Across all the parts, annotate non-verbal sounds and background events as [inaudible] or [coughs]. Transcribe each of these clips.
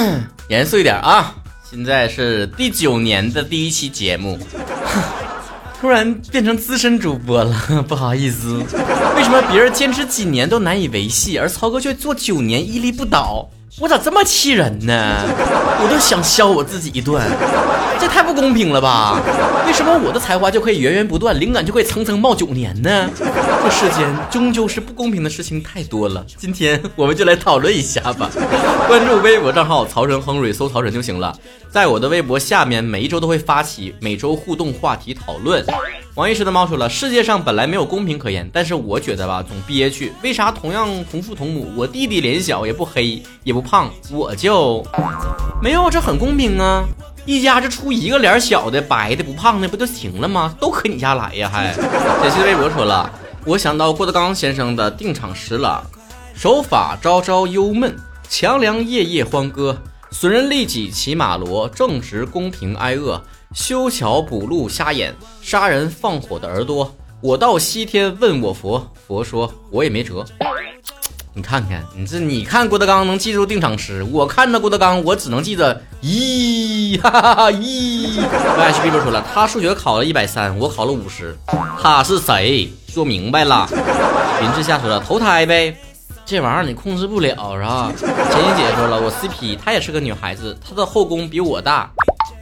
[coughs] 严肃一点啊！现在是第九年的第一期节目，[laughs] 突然变成资深主播了，[laughs] 不好意思。为什么别人坚持几年都难以维系，而曹哥却做九年屹立不倒？我咋这么气人呢？我都想削我自己一顿，这太不公平了吧？为什么我的才华就可以源源不断，灵感就可以层层冒九年呢？这世间终究是不公平的事情太多了。今天我们就来讨论一下吧。[laughs] 关注微博账号曹晨亨瑞，搜曹晨就行了。在我的微博下面，每一周都会发起每周互动话题讨论。王一石的猫说了，世界上本来没有公平可言，但是我觉得吧，总憋屈。为啥同样同父同母，我弟弟脸小也不黑也不胖，我就没有？这很公平啊！一家就出一个脸小的、白的、不胖的，不就行了吗？都可你家来呀！还解析微博说了，我想到郭德纲先生的定场诗了：手法朝朝忧闷，强梁夜夜欢歌，损人利己骑马骡，正直公平挨饿。修桥补路瞎眼，杀人放火的耳朵。我到西天问我佛，佛说我也没辙。[tsk] 你看看，你这你看郭德纲能记住定场诗，我看到郭德纲，我只能记着咦哈哈哈一。H B 说了，他数学考了一百三，我考了五十，他是谁？说明白了。林志夏说了，投胎呗，这玩意儿你控制不了是吧？钱欣姐说了，我 CP，她也是个女孩子，她的后宫比我大。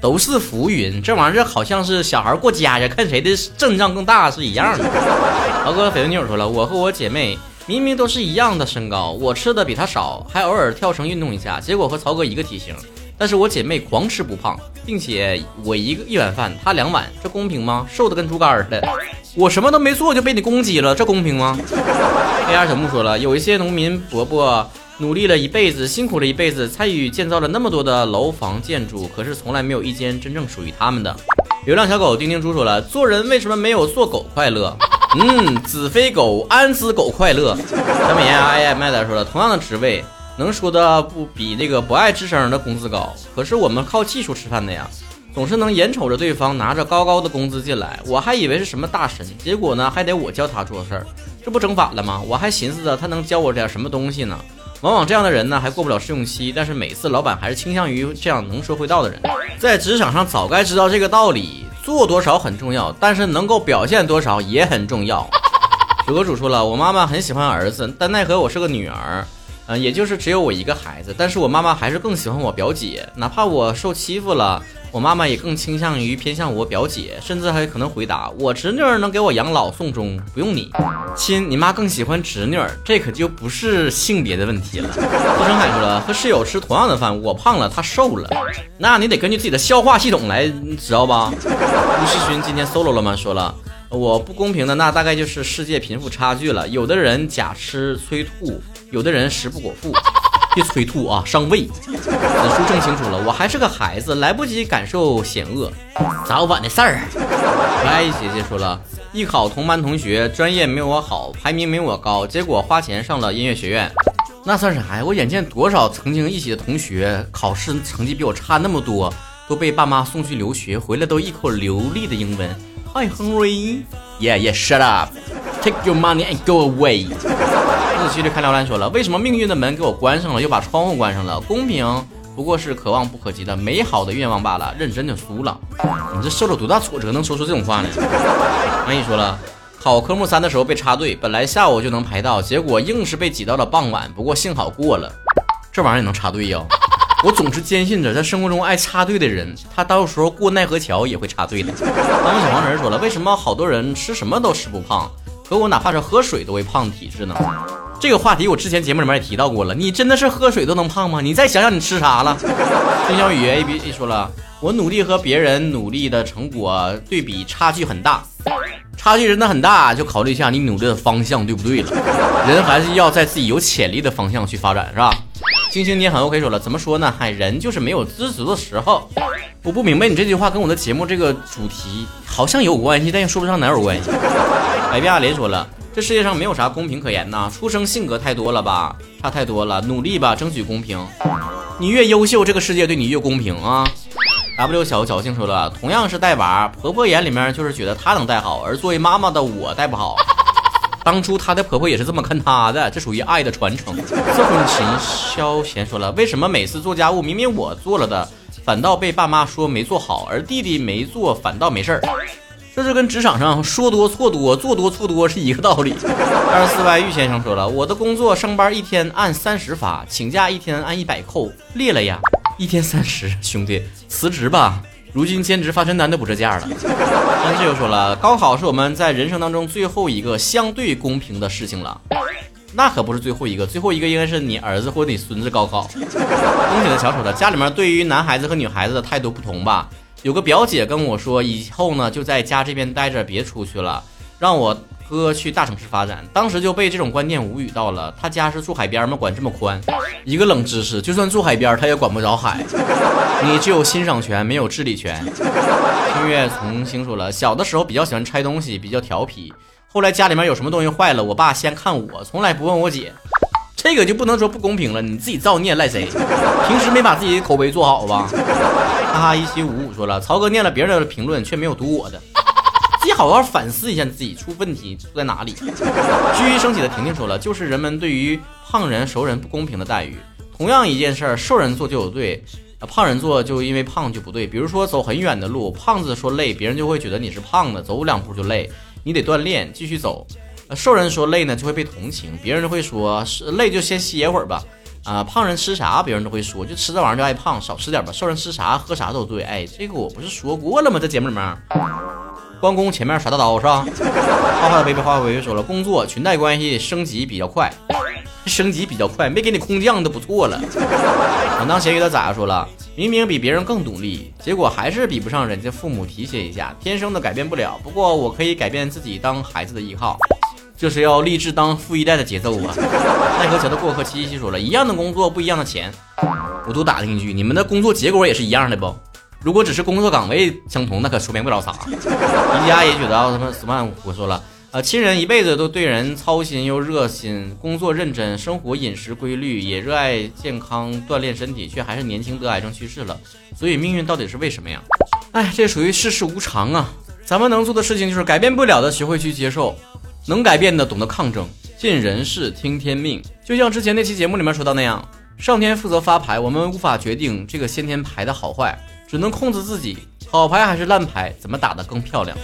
都是浮云，这玩意儿好像是小孩过家家，看谁的阵仗更大是一样的。[laughs] 豪哥绯闻女友说了，我和我姐妹明明都是一样的身高，我吃的比她少，还偶尔跳绳运动一下，结果和曹哥一个体型。但是我姐妹狂吃不胖，并且我一个一碗饭，她两碗，这公平吗？瘦的跟猪肝似的，我什么都没做就被你攻击了，这公平吗？A R 小木说了，有一些农民伯伯。努力了一辈子，辛苦了一辈子，参与建造了那么多的楼房建筑，可是从来没有一间真正属于他们的。流浪小狗丁丁猪说了：“做人为什么没有做狗快乐？”嗯，子非狗，安知狗快乐？小美呀，哎呀，麦仔说了：“同样的职位，能说的不比那个不爱吱声的工资高？可是我们靠技术吃饭的呀，总是能眼瞅着对方拿着高高的工资进来，我还以为是什么大神，结果呢，还得我教他做事儿，这不整反了吗？我还寻思着他能教我点什么东西呢。”往往这样的人呢，还过不了试用期，但是每次老板还是倾向于这样能说会道的人。在职场上早该知道这个道理，做多少很重要，但是能够表现多少也很重要。[laughs] 主播主说了，我妈妈很喜欢儿子，但奈何我是个女儿，嗯，也就是只有我一个孩子，但是我妈妈还是更喜欢我表姐，哪怕我受欺负了。我妈妈也更倾向于偏向我表姐，甚至还可能回答我侄女儿能给我养老送终，不用你亲。你妈更喜欢侄女儿，这可就不是性别的问题了。顾成海说了，和室友吃同样的饭，我胖了，他瘦了，那你得根据自己的消化系统来，知道吧？吴世勋今天 solo 了吗？说了，我不公平的那大概就是世界贫富差距了，有的人假吃催吐，有的人食不果腹。别催吐啊，伤胃。子书正清楚了，我还是个孩子，来不及感受险恶，早晚的事儿。歪姐姐说了，艺考同班同学，专业没我好，排名没我高，结果花钱上了音乐学院，那算啥呀？我眼见多少曾经一起的同学，考试成绩比我差那么多，都被爸妈送去留学，回来都一口流利的英文。Hi Henry，Yeah Yeah，Shut up，Take your money and go away。子旭的看辽兰说了，为什么命运的门给我关上了，又把窗户关上了？公平不过是可望不可及的美好的愿望罢了。认真就输了，你这受了多大挫折，能说出这种话呢？安逸说了，考科目三的时候被插队，本来下午就能排到，结果硬是被挤到了傍晚。不过幸好过了。这玩意儿也能插队呀？我总是坚信着，在生活中爱插队的人，他到时候过奈何桥也会插队的。当小黄人说了，为什么好多人吃什么都吃不胖，可我哪怕是喝水都会胖体质呢？这个话题我之前节目里面也提到过了，你真的是喝水都能胖吗？你再想想你吃啥了？孙小雨 A B 说了，我努力和别人努力的成果对比差距很大，差距真的很大，就考虑一下你努力的方向对不对了。人还是要在自己有潜力的方向去发展，是吧？星星你很 OK 说了，怎么说呢？嗨，人就是没有知足的时候。我不明白你这句话跟我的节目这个主题好像有关系，但又说不上哪有关系。百变阿莲说了。这世界上没有啥公平可言呐，出生性格太多了吧，差太多了，努力吧，争取公平。你越优秀，这个世界对你越公平啊。W 小侥幸说了，同样是带娃，婆婆眼里面就是觉得她能带好，而作为妈妈的我带不好。当初她的婆婆也是这么看她的，这属于爱的传承。自婚秦萧贤说了，为什么每次做家务明明我做了的，反倒被爸妈说没做好，而弟弟没做反倒没事儿？这是跟职场上说多错多，做多错多是一个道理。二十四 Y 玉先生说了，我的工作上班一天按三十发，请假一天按一百扣，裂了呀！一天三十，兄弟辞职吧。如今兼职发传单都不这价了。但是又说了，高考是我们在人生当中最后一个相对公平的事情了。那可不是最后一个，最后一个应该是你儿子或者你孙子高考。恭喜的小丑的，家里面对于男孩子和女孩子的态度不同吧？有个表姐跟我说，以后呢就在家这边待着，别出去了，让我哥去大城市发展。当时就被这种观念无语到了。他家是住海边吗？管这么宽？一个冷知识，就算住海边，他也管不着海。你只有欣赏权，没有治理权。清月从星说了，小的时候比较喜欢拆东西，比较调皮。后来家里面有什么东西坏了，我爸先看我，从来不问我姐。这个就不能说不公平了，你自己造孽赖谁？平时没把自己的口碑做好吧？哈哈，一七五五说了，曹哥念了别人的评论，却没有读我的，自己好好反思一下自己出问题出在哪里。居于升起的婷婷说了，就是人们对于胖人、熟人不公平的待遇。同样一件事儿，瘦人做就有对，胖人做就因为胖就不对。比如说走很远的路，胖子说累，别人就会觉得你是胖的，走两步就累，你得锻炼继续走。瘦人说累呢，就会被同情，别人就会说累就先歇会儿吧。啊，胖人吃啥，别人都会说，就吃这玩意儿就爱胖，少吃点吧。瘦人吃啥喝啥都对，哎，这个我不是说过了吗？在节目里面，关公前面耍大刀是吧？[laughs] 画画的 baby 画画 baby 说了，工作裙带关系升级比较快，升级比较快，没给你空降都不错了。稳当咸鱼的咋说了？明明比别人更努力，结果还是比不上人家父母提携一下，天生的改变不了。不过我可以改变自己，当孩子的依靠。这是要立志当富一代的节奏啊！奈何桥的过客七七说了一样的工作不一样的钱，我多打听一句，你们的工作结果也是一样的不？如果只是工作岗位相同，那可说明不了啥。[laughs] 宜家也觉得什么十万我说了，呃，亲人一辈子都对人操心又热心，工作认真，生活饮食规律，也热爱健康锻炼身体，却还是年轻得癌症去世了。所以命运到底是为什么呀？哎，这属于世事无常啊！咱们能做的事情就是改变不了的，学会去接受。能改变的，懂得抗争，尽人事，听天命。就像之前那期节目里面说到那样，上天负责发牌，我们无法决定这个先天牌的好坏，只能控制自己，好牌还是烂牌，怎么打得更漂亮。